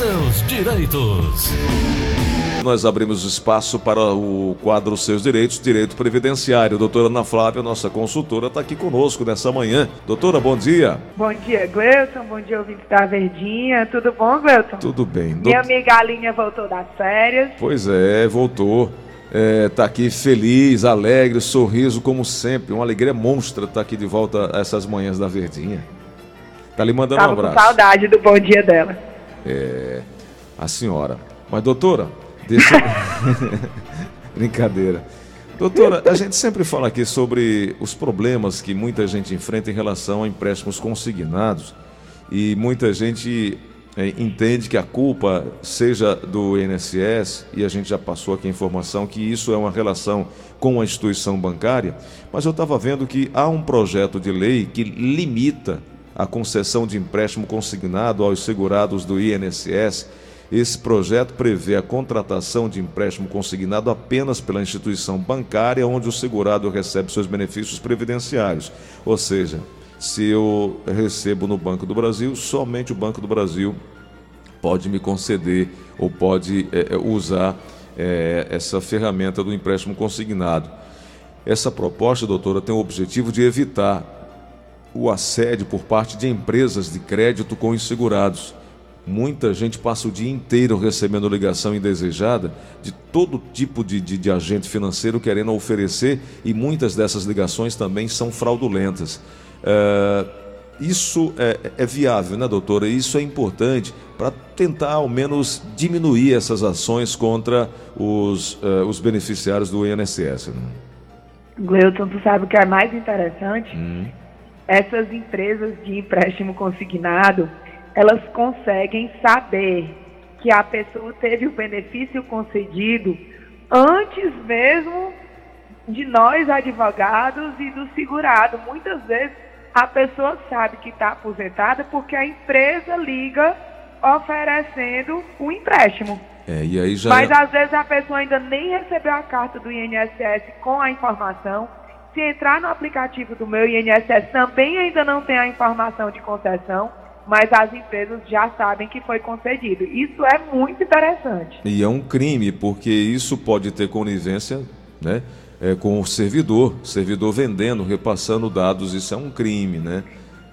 seus direitos. Nós abrimos espaço para o quadro Seus Direitos, Direito Previdenciário. Doutora Ana Flávia, nossa consultora, está aqui conosco nessa manhã. Doutora, bom dia. Bom dia, Gleuton. Bom dia, ouvinte da Verdinha. Tudo bom, Gleuton? Tudo bem. Minha amiga Alinha voltou das férias. Pois é, voltou. Está é, aqui feliz, alegre, sorriso como sempre. Uma alegria monstra estar tá aqui de volta a essas manhãs da Verdinha. Tá lhe mandando Tava um abraço. com saudade do bom dia dela. É, a senhora. Mas, doutora, deixa. Brincadeira. Doutora, a gente sempre fala aqui sobre os problemas que muita gente enfrenta em relação a empréstimos consignados e muita gente é, entende que a culpa seja do INSS, e a gente já passou aqui a informação que isso é uma relação com a instituição bancária, mas eu estava vendo que há um projeto de lei que limita a concessão de empréstimo consignado aos segurados do INSS. Esse projeto prevê a contratação de empréstimo consignado apenas pela instituição bancária onde o segurado recebe seus benefícios previdenciários, ou seja, se eu recebo no Banco do Brasil, somente o Banco do Brasil pode me conceder ou pode é, usar é, essa ferramenta do empréstimo consignado. Essa proposta, doutora, tem o objetivo de evitar o assédio por parte de empresas de crédito com insegurados. Muita gente passa o dia inteiro recebendo ligação indesejada de todo tipo de, de, de agente financeiro querendo oferecer, e muitas dessas ligações também são fraudulentas. É, isso é, é, viável, né, doutora? Isso é importante para tentar, ao menos, diminuir essas ações contra os, uh, os beneficiários do INSS. Né? Gleuton, tu sabe o que é mais interessante? Hum. Essas empresas de empréstimo consignado, elas conseguem saber que a pessoa teve o benefício concedido antes mesmo de nós, advogados, e do segurado. Muitas vezes a pessoa sabe que está aposentada porque a empresa liga oferecendo o empréstimo. É, e aí já... Mas às vezes a pessoa ainda nem recebeu a carta do INSS com a informação. Se entrar no aplicativo do meu INSS, também ainda não tem a informação de concessão, mas as empresas já sabem que foi concedido. Isso é muito interessante. E é um crime, porque isso pode ter conivência, né? é, com o servidor, servidor vendendo, repassando dados, isso é um crime, né?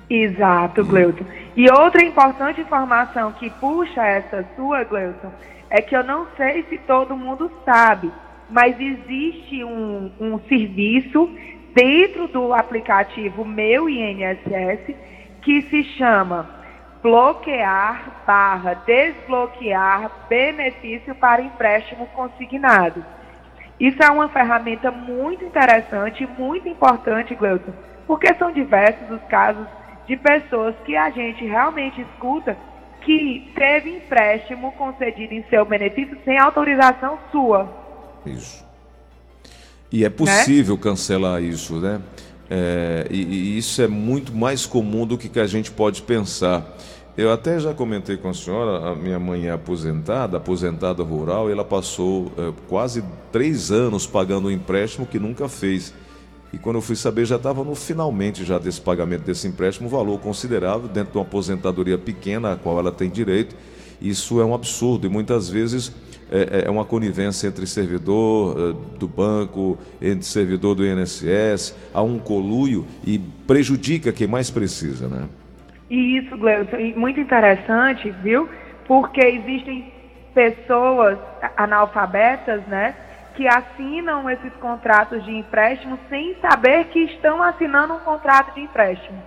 Exato, Gleuton. E outra importante informação que puxa essa sua, Gleuton, é que eu não sei se todo mundo sabe, mas existe um, um serviço dentro do aplicativo Meu INSS que se chama bloquear barra desbloquear benefício para empréstimo consignado. Isso é uma ferramenta muito interessante, muito importante, Gleuton, porque são diversos os casos de pessoas que a gente realmente escuta que teve empréstimo concedido em seu benefício sem autorização sua. Isso. E é possível né? cancelar isso, né? É, e, e, isso é muito mais comum do que, que a gente pode pensar. Eu até já comentei com a senhora, a minha mãe é aposentada, aposentada rural, e ela passou é, quase três anos pagando um empréstimo que nunca fez. E quando eu fui saber, já estava no finalmente já desse pagamento desse empréstimo, um valor considerável dentro de uma aposentadoria pequena a qual ela tem direito. Isso é um absurdo e muitas vezes é, é uma conivência entre servidor é, do banco, entre servidor do INSS, há um coluio e prejudica quem mais precisa, né? E isso, Gleuton, muito interessante, viu? Porque existem pessoas analfabetas, né? Que assinam esses contratos de empréstimo sem saber que estão assinando um contrato de empréstimo.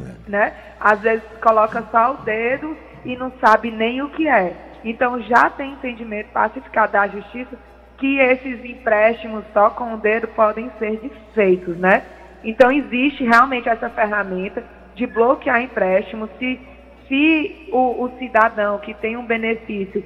É. Né? Às vezes coloca só o dedo e não sabe nem o que é. Então já tem entendimento pacificado da justiça que esses empréstimos só com o dedo podem ser desfeitos, né? Então existe realmente essa ferramenta de bloquear empréstimo se, se o, o cidadão que tem um benefício,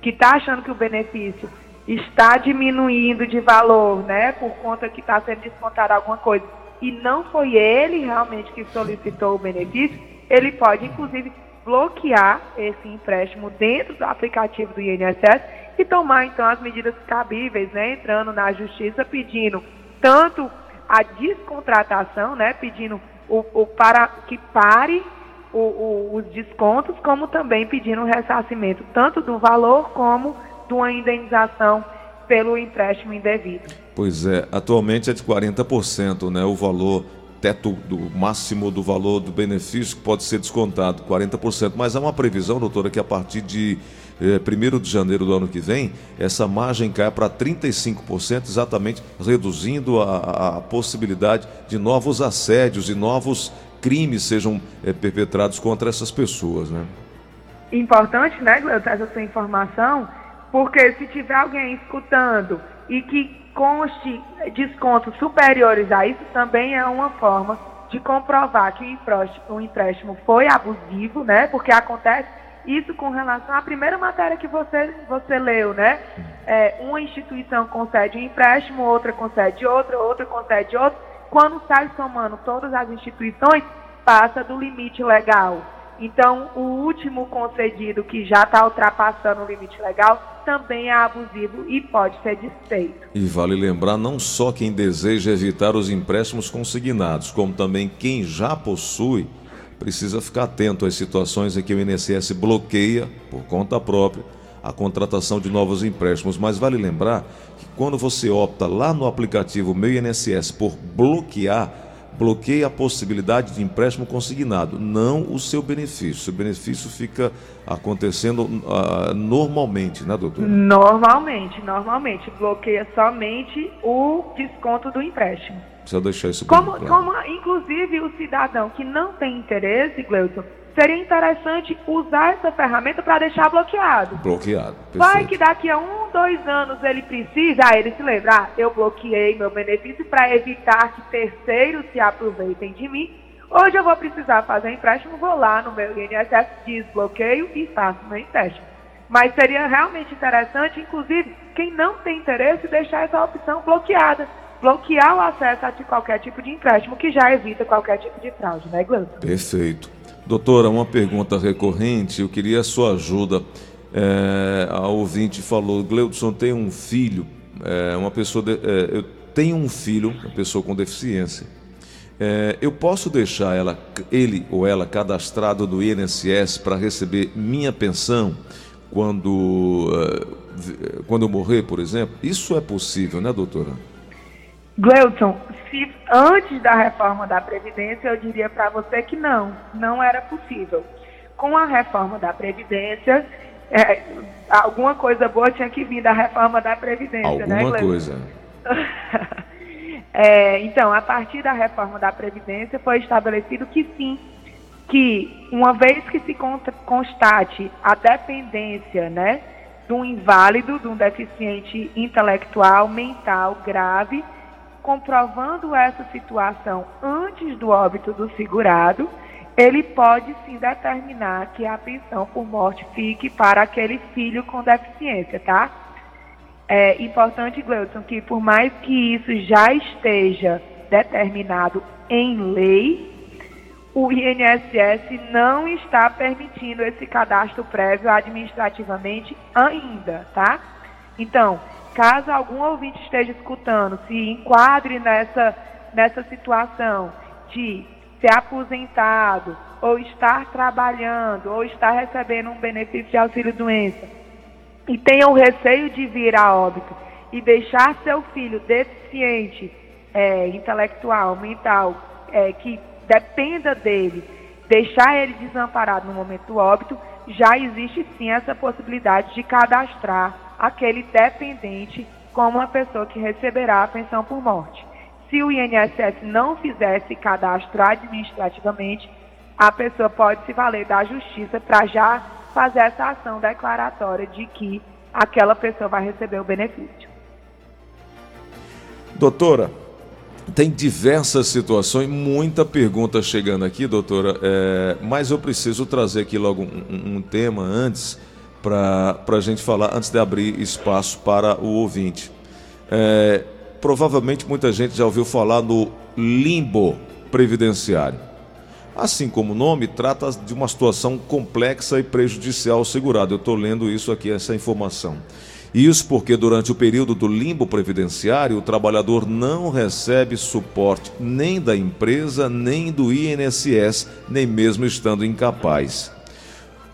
que está achando que o benefício está diminuindo de valor, né, por conta que está sendo descontado alguma coisa, e não foi ele realmente que solicitou o benefício, ele pode, inclusive, bloquear esse empréstimo dentro do aplicativo do INSS e tomar, então, as medidas cabíveis, né, entrando na justiça pedindo tanto a descontratação, né, pedindo o, o para que pare o, o, os descontos, como também pedindo o ressarcimento tanto do valor como de uma indenização pelo empréstimo indevido. Pois é, atualmente é de 40%, né, o valor teto do máximo do valor do benefício que pode ser descontado, 40%. Mas há uma previsão, doutora, que a partir de eh, 1 de janeiro do ano que vem, essa margem cai para 35%, exatamente reduzindo a, a, possibilidade de novos assédios e novos crimes sejam eh, perpetrados contra essas pessoas, né? Importante, né, Gleuton, essa sua informação, porque se tiver alguém escutando e que conste descontos superiores a isso, também é uma forma de comprovar que o empréstimo foi abusivo, né? Porque acontece isso com relação à primeira matéria que você, você leu, né? É, uma instituição concede um empréstimo, outra concede outra, outra concede outra. Quando sai somando todas as instituições, passa do limite legal. Então, o último concedido que já está ultrapassando o limite legal também é abusivo e pode ser desfeito. E vale lembrar não só quem deseja evitar os empréstimos consignados, como também quem já possui, precisa ficar atento às situações em que o INSS bloqueia, por conta própria, a contratação de novos empréstimos. Mas vale lembrar que quando você opta lá no aplicativo Meu INSS por bloquear, bloqueia a possibilidade de empréstimo consignado, não o seu benefício. O benefício fica acontecendo uh, normalmente, né, doutora? Normalmente, normalmente. Bloqueia somente o desconto do empréstimo. Precisa deixar isso como, claro. como, inclusive, o cidadão que não tem interesse, Gleuton, seria interessante usar essa ferramenta para deixar bloqueado. Bloqueado. Perfeito. Vai que daqui a um, dois anos ele precisa, aí ele se lembra, ah, eu bloqueei meu benefício para evitar que terceiros se aproveitem de mim. Hoje eu vou precisar fazer empréstimo, vou lá no meu INSS, desbloqueio e faço meu empréstimo. Mas seria realmente interessante, inclusive, quem não tem interesse, deixar essa opção bloqueada. Bloquear o acesso a qualquer tipo de empréstimo, que já evita qualquer tipo de fraude, né, Gleison? Perfeito. Doutora, uma pergunta recorrente, eu queria a sua ajuda. É, a ouvinte falou, Gleudson tem um filho, é, uma pessoa, de, é, eu tenho um filho, uma pessoa com deficiência. É, eu posso deixar ela, ele ou ela cadastrado no INSS para receber minha pensão quando, é, quando eu morrer, por exemplo? Isso é possível, né, doutora? Gleuton, se antes da reforma da Previdência, eu diria para você que não, não era possível. Com a reforma da Previdência, é, alguma coisa boa tinha que vir da reforma da Previdência, alguma né, Alguma coisa. é, então, a partir da reforma da Previdência, foi estabelecido que sim, que uma vez que se constate a dependência, né, de um inválido, de um deficiente intelectual, mental grave, comprovando essa situação antes do óbito do segurado, ele pode sim determinar que a pensão por morte fique para aquele filho com deficiência, tá? É importante, Gleudson, que por mais que isso já esteja determinado em lei, o INSS não está permitindo esse cadastro prévio administrativamente ainda, tá? Então, caso algum ouvinte esteja escutando, se enquadre nessa, nessa situação de ser aposentado, ou estar trabalhando, ou estar recebendo um benefício de auxílio-doença, e tenha o receio de vir a óbito e deixar seu filho deficiente, é, intelectual, mental, é, que dependa dele, deixar ele desamparado no momento do óbito, já existe sim essa possibilidade de cadastrar aquele dependente como uma pessoa que receberá a pensão por morte. Se o INSS não fizesse cadastro administrativamente, a pessoa pode se valer da justiça para já fazer essa ação declaratória de que aquela pessoa vai receber o benefício. Doutora, tem diversas situações, muita pergunta chegando aqui, doutora, é, mas eu preciso trazer aqui logo um, um tema antes para a gente falar antes de abrir espaço para o ouvinte. É, provavelmente muita gente já ouviu falar no limbo previdenciário. Assim como o nome, trata de uma situação complexa e prejudicial ao segurado. Eu estou lendo isso aqui, essa informação. Isso porque durante o período do limbo previdenciário, o trabalhador não recebe suporte nem da empresa, nem do INSS, nem mesmo estando incapaz.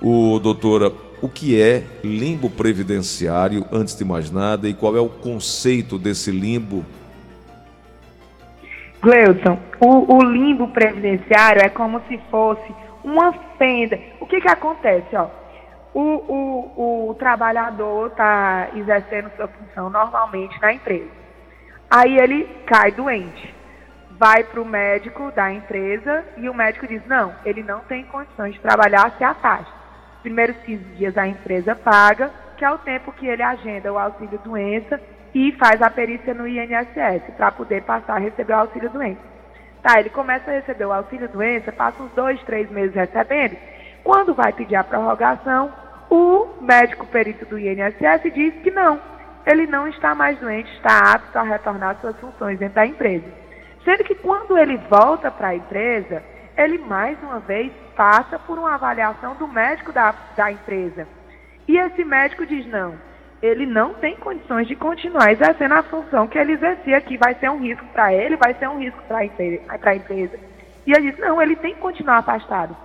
O doutora, o que é limbo previdenciário, antes de mais nada, e qual é o conceito desse limbo? Gleudson, o, o limbo previdenciário é como se fosse uma fenda. O que que acontece, ó? o, o, o trabalhador está exercendo sua função normalmente na empresa. Aí ele cai doente, vai para o médico da empresa e o médico diz: não, ele não tem condições de trabalhar se a. Primeiros 15 dias a empresa paga, que é o tempo que ele agenda o auxílio doença e faz a perícia no INSS para poder passar a receber o auxílio doença. Tá, ele começa a receber o auxílio doença, passa uns dois, três meses recebendo. Quando vai pedir a prorrogação, o médico perito do INSS diz que não, ele não está mais doente, está apto a retornar suas funções dentro da empresa. Sendo que quando ele volta para a empresa, ele mais uma vez passa por uma avaliação do médico da, da empresa. E esse médico diz: não, ele não tem condições de continuar exercendo a função que ele exercia, que vai ser um risco para ele, vai ser um risco para a empresa. E ele diz: não, ele tem que continuar afastado.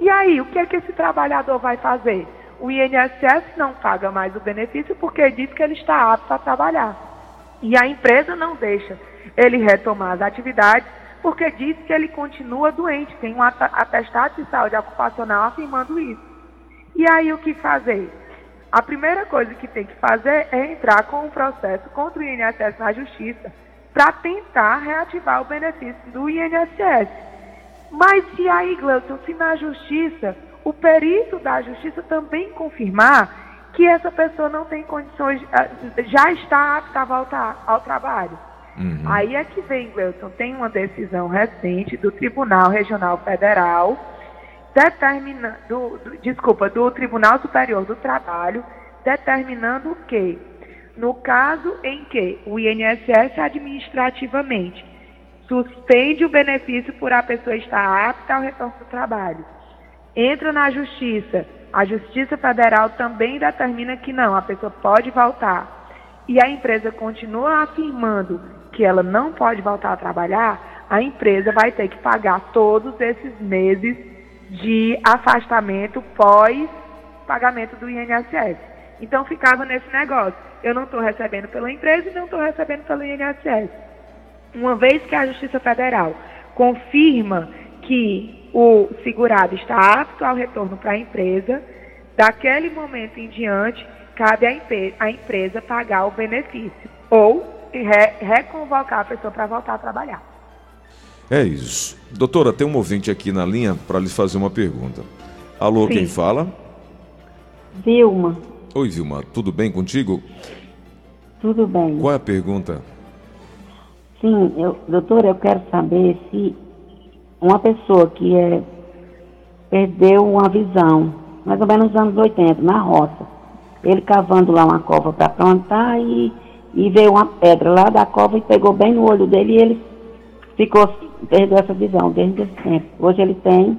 E aí, o que é que esse trabalhador vai fazer? o INSS não paga mais o benefício porque diz que ele está apto a trabalhar. E a empresa não deixa ele retomar as atividades porque diz que ele continua doente, tem um atestado de saúde ocupacional afirmando isso. E aí o que fazer? A primeira coisa que tem que fazer é entrar com um processo contra o INSS na justiça para tentar reativar o benefício do INSS. Mas se aí, Gleuton, se na justiça o perito da justiça também confirmar que essa pessoa não tem condições, ah, já está apta a voltar ao trabalho. Uhum. Aí é que vem, Gleuton, tem uma decisão recente do Tribunal Regional Federal, determina, do, do, desculpa, do Tribunal Superior do Trabalho, determinando que, no caso em que o INSS administrativamente suspende o benefício por a pessoa estar apta ao retorno do trabalho. Entra na justiça, a Justiça Federal também determina que não, a pessoa pode voltar, e a empresa continua afirmando que ela não pode voltar a trabalhar, a empresa vai ter que pagar todos esses meses de afastamento pós pagamento do INSS. Então ficava nesse negócio. Eu não estou recebendo pela empresa e não estou recebendo pelo INSS. Uma vez que a Justiça Federal confirma que o segurado está apto ao retorno para a empresa, daquele momento em diante, cabe à, empresa pagar o benefício ou re reconvocar a pessoa para voltar a trabalhar. É isso. Doutora, tem um ouvinte aqui na linha para lhe fazer uma pergunta. Alô, Sim. quem fala? Vilma. Oi, Vilma, tudo bem contigo? Tudo bem. Qual é a pergunta? Sim, eu, doutora, eu quero saber se uma pessoa que é, perdeu uma visão, mais ou menos nos anos 80, na roça. Ele cavando lá uma cova para plantar e, e veio uma pedra lá da cova e pegou bem no olho dele e ele ficou, perdeu essa visão desde esse tempo. Hoje ele tem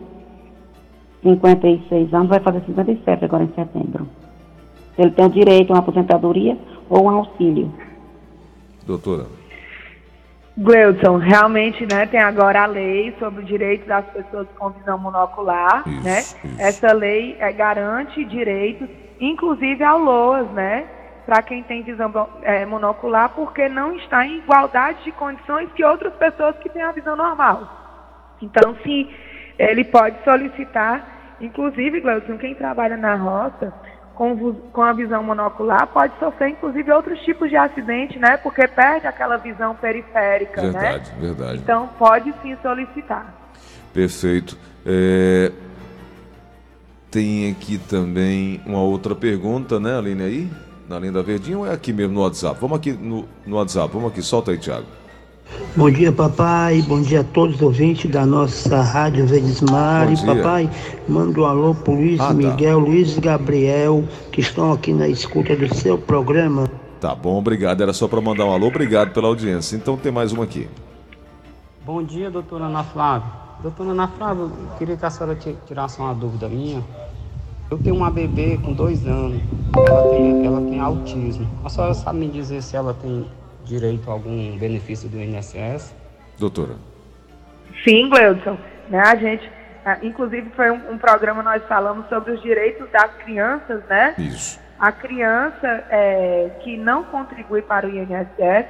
56 anos, vai fazer 57 agora em setembro. Ele tem o direito a uma aposentadoria ou um auxílio. Doutora. Gleudson, realmente, né, tem agora a lei sobre o direito das pessoas com visão monocular, isso, né? Isso. Essa lei é, garante direitos, inclusive ao LOAS, né? Para quem tem visão é, monocular, porque não está em igualdade de condições que outras pessoas que têm a visão normal. Então, sim, ele pode solicitar, inclusive, Gleudson, quem trabalha na roça, com, com a visão monocular pode sofrer, inclusive, outros tipos de acidente, né? Porque perde aquela visão periférica, verdade, né? Verdade, verdade. Então, pode sim solicitar. Perfeito. É... Tem aqui também uma outra pergunta, né, Aline, aí? Na linha da Verdinha ou é aqui mesmo no WhatsApp? Vamos aqui no, no WhatsApp, vamos aqui, solta aí, Thiago. Bom dia, papai. Bom dia a todos os ouvintes da nossa Rádio Verdesmar. E papai, manda um alô pro Luiz ah, tá. Miguel, tá. Luiz Gabriel, que estão aqui na escuta do seu programa. Tá bom, obrigado. Era só para mandar um alô. Obrigado pela audiência. Então tem mais uma aqui. Bom dia, doutora Ana Flávia. Doutora Ana Flávia, queria que a senhora tirasse uma dúvida minha. Eu tenho uma bebê com dois anos, ela tem, ela tem autismo. A senhora sabe me dizer se ela tem direito a algum benefício do INSS? Doutora. Sim, Gleudson. Né, a gente, inclusive foi um, um programa nós falamos sobre os direitos das crianças, né? Isso. A criança é, que não contribui para o INSS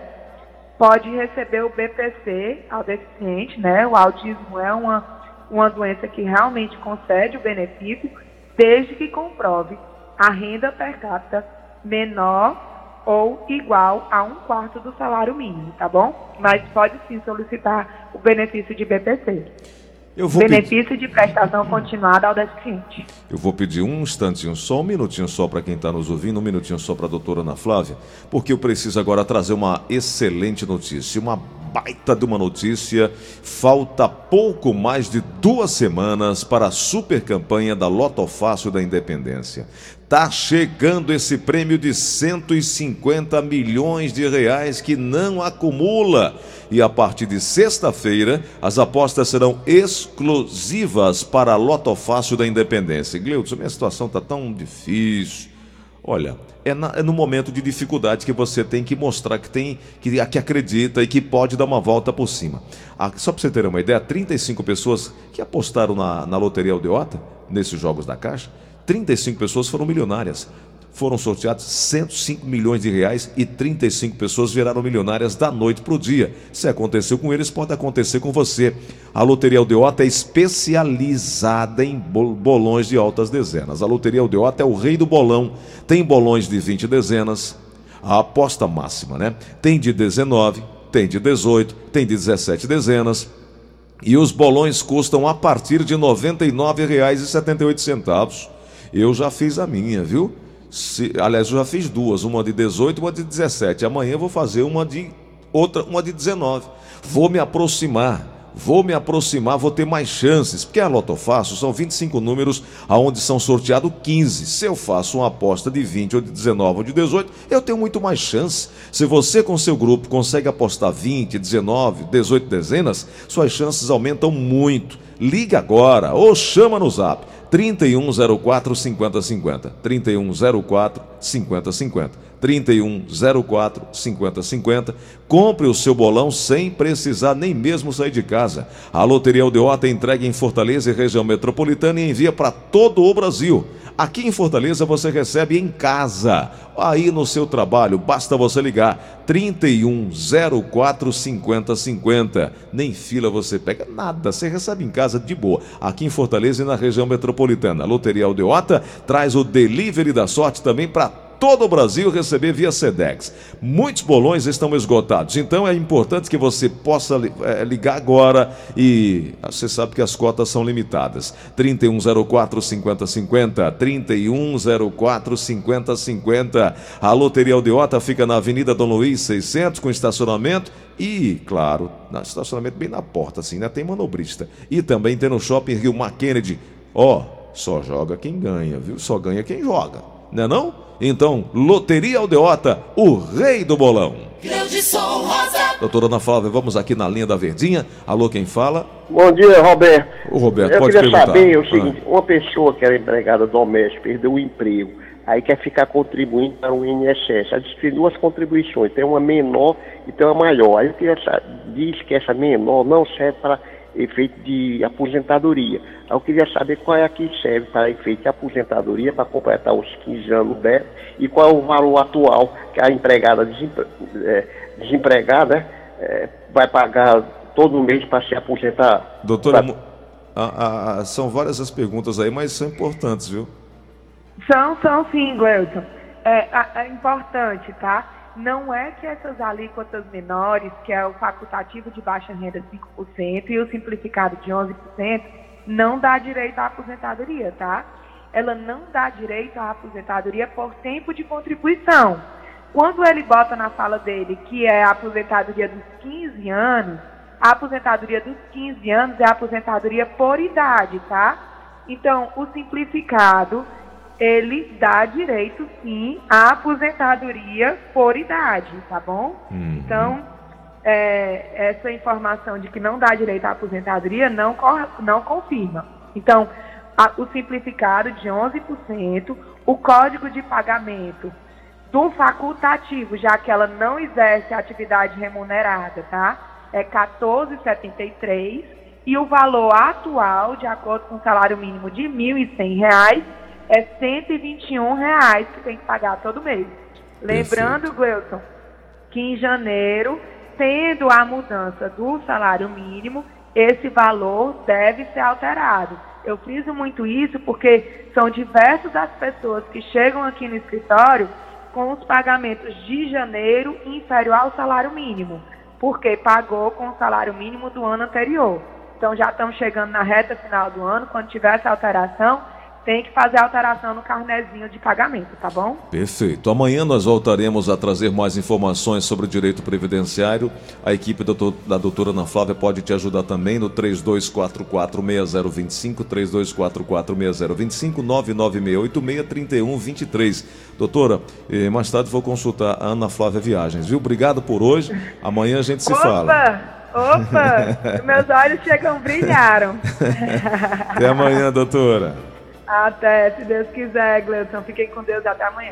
pode receber o BPC ao deficiente, né? O autismo é uma, uma doença que realmente concede o benefício, desde que comprove a renda per capita menor ou igual a um quarto do salário mínimo, tá bom? Mas pode sim solicitar o benefício de BPC. benefício pedir... de prestação continuada ao deficiente. Eu vou pedir um instantinho só, um minutinho só para quem está nos ouvindo, um minutinho só para a doutora Ana Flávia, porque eu preciso agora trazer uma excelente notícia, uma baita de uma notícia. Falta pouco mais de duas semanas para a super campanha da Loto Fácil da Independência. Tá chegando esse prêmio de 150 milhões de reais que não acumula. E a partir de sexta-feira, as apostas serão exclusivas para a Loto Fácil da Independência. Gleudson, minha situação tá tão difícil. Olha, é, na, é, no momento de dificuldade que você tem que mostrar que tem, que, que acredita e que pode dar uma volta por cima. Ah, só para você ter uma ideia, 35 pessoas que apostaram na, na Loteria Aldeota, nesses jogos da Caixa, 35 pessoas foram milionárias foram sorteados 105 milhões de reais e 35 pessoas viraram milionárias da noite para o dia. Se aconteceu com eles, pode acontecer com você. A Loteria Aldeota é especializada em bolões de altas dezenas. A Loteria Aldeota é o rei do bolão. Tem bolões de 20 dezenas, a aposta máxima, né? Tem de 19, tem de 18, tem de 17 dezenas. E os bolões custam a partir de R$ 99,78. Eu já fiz a minha, viu? Se, aliás, eu já fiz duas, uma de 18 e uma de 17. Amanhã eu vou fazer uma de outra, uma de 19. Vou me aproximar, vou me aproximar, vou ter mais chances, porque a Loto Fácil são 25 números aonde são sorteados 15. Se eu faço uma aposta de 20 ou de 19 ou de 18, eu tenho muito mais chance. Se você com seu grupo consegue apostar 20, 19, 18 dezenas, suas chances aumentam muito. Liga agora ou chama no Zap 3104 5050. 3104 5050. 3104 5050. Compre o seu bolão sem precisar nem mesmo sair de casa. A Loteria Aldeota entrega em Fortaleza e região metropolitana e envia para todo o Brasil. Aqui em Fortaleza você recebe em casa, aí no seu trabalho, basta você ligar 3104 5050. Nem fila você pega nada, você recebe em casa de boa. Aqui em Fortaleza e na região metropolitana. A Loteria Aldeota traz o delivery da sorte também para todo o Brasil receber via Sedex. Muitos bolões estão esgotados, então é importante que você possa é, ligar agora e você sabe que as cotas são limitadas. 3104 5050, 3104 5050. A Loteria Aldeota fica na Avenida Dom Luiz 600 com estacionamento e, claro, no estacionamento bem na porta, assim, né? Tem manobrista. E também tem no Shopping Rio Mar. Ó, oh, só joga quem ganha, viu? Só ganha quem joga, não? É não? Então, Loteria Aldeota, o rei do bolão. Doutora Ana Flávia, vamos aqui na linha da Verdinha. Alô, quem fala? Bom dia, Roberto. O Roberto, Eu pode queria perguntar. saber o seguinte, ah. uma pessoa que era empregada doméstica, perdeu o emprego, aí quer ficar contribuindo para o INSS. Aí tem duas contribuições, tem uma menor e tem uma maior. Aí eu queria saber, diz que essa menor não serve para efeito de aposentadoria. Eu queria saber qual é a que serve para efeito de aposentadoria, para completar os 15 anos dela, e qual é o valor atual que a empregada desempre, é, desempregada é, vai pagar todo mês para se aposentar. Doutora, pra... a, a, são várias as perguntas aí, mas são importantes, viu? São, são sim, Gleuton. É, é importante, tá? Não é que essas alíquotas menores, que é o facultativo de baixa renda 5% e o simplificado de 11%, não dá direito à aposentadoria, tá? Ela não dá direito à aposentadoria por tempo de contribuição. Quando ele bota na fala dele que é a aposentadoria dos 15 anos, a aposentadoria dos 15 anos é a aposentadoria por idade, tá? Então, o simplificado ele dá direito sim à aposentadoria por idade, tá bom? Uhum. Então, é, essa informação de que não dá direito à aposentadoria não, não confirma. Então, o simplificado de 11%, o código de pagamento do facultativo, já que ela não exerce atividade remunerada, tá? É 14,73 e o valor atual, de acordo com o salário mínimo de R$ 1.100, é 121 reais que tem que pagar todo mês. Lembrando, Gleuton, que em janeiro, tendo a mudança do salário mínimo, esse valor deve ser alterado. Eu friso muito isso porque são diversas as pessoas que chegam aqui no escritório com os pagamentos de janeiro inferior ao salário mínimo, porque pagou com o salário mínimo do ano anterior. Então já estamos chegando na reta final do ano, quando tiver essa alteração, tem que fazer alteração no carnezinho de pagamento, tá bom? Perfeito. Amanhã nós voltaremos a trazer mais informações sobre o direito previdenciário. A equipe da doutora Ana Flávia pode te ajudar também no 32446025, 32446025, 996863123. Doutora, eh, mais tarde vou consultar a Ana Flávia Viagens, viu? Obrigado por hoje. Amanhã a gente se Opa! fala. Opa! Meus olhos chegam, brilharam. Até amanhã, doutora. Até, se Deus quiser, Gleudson. Fiquem com Deus até amanhã.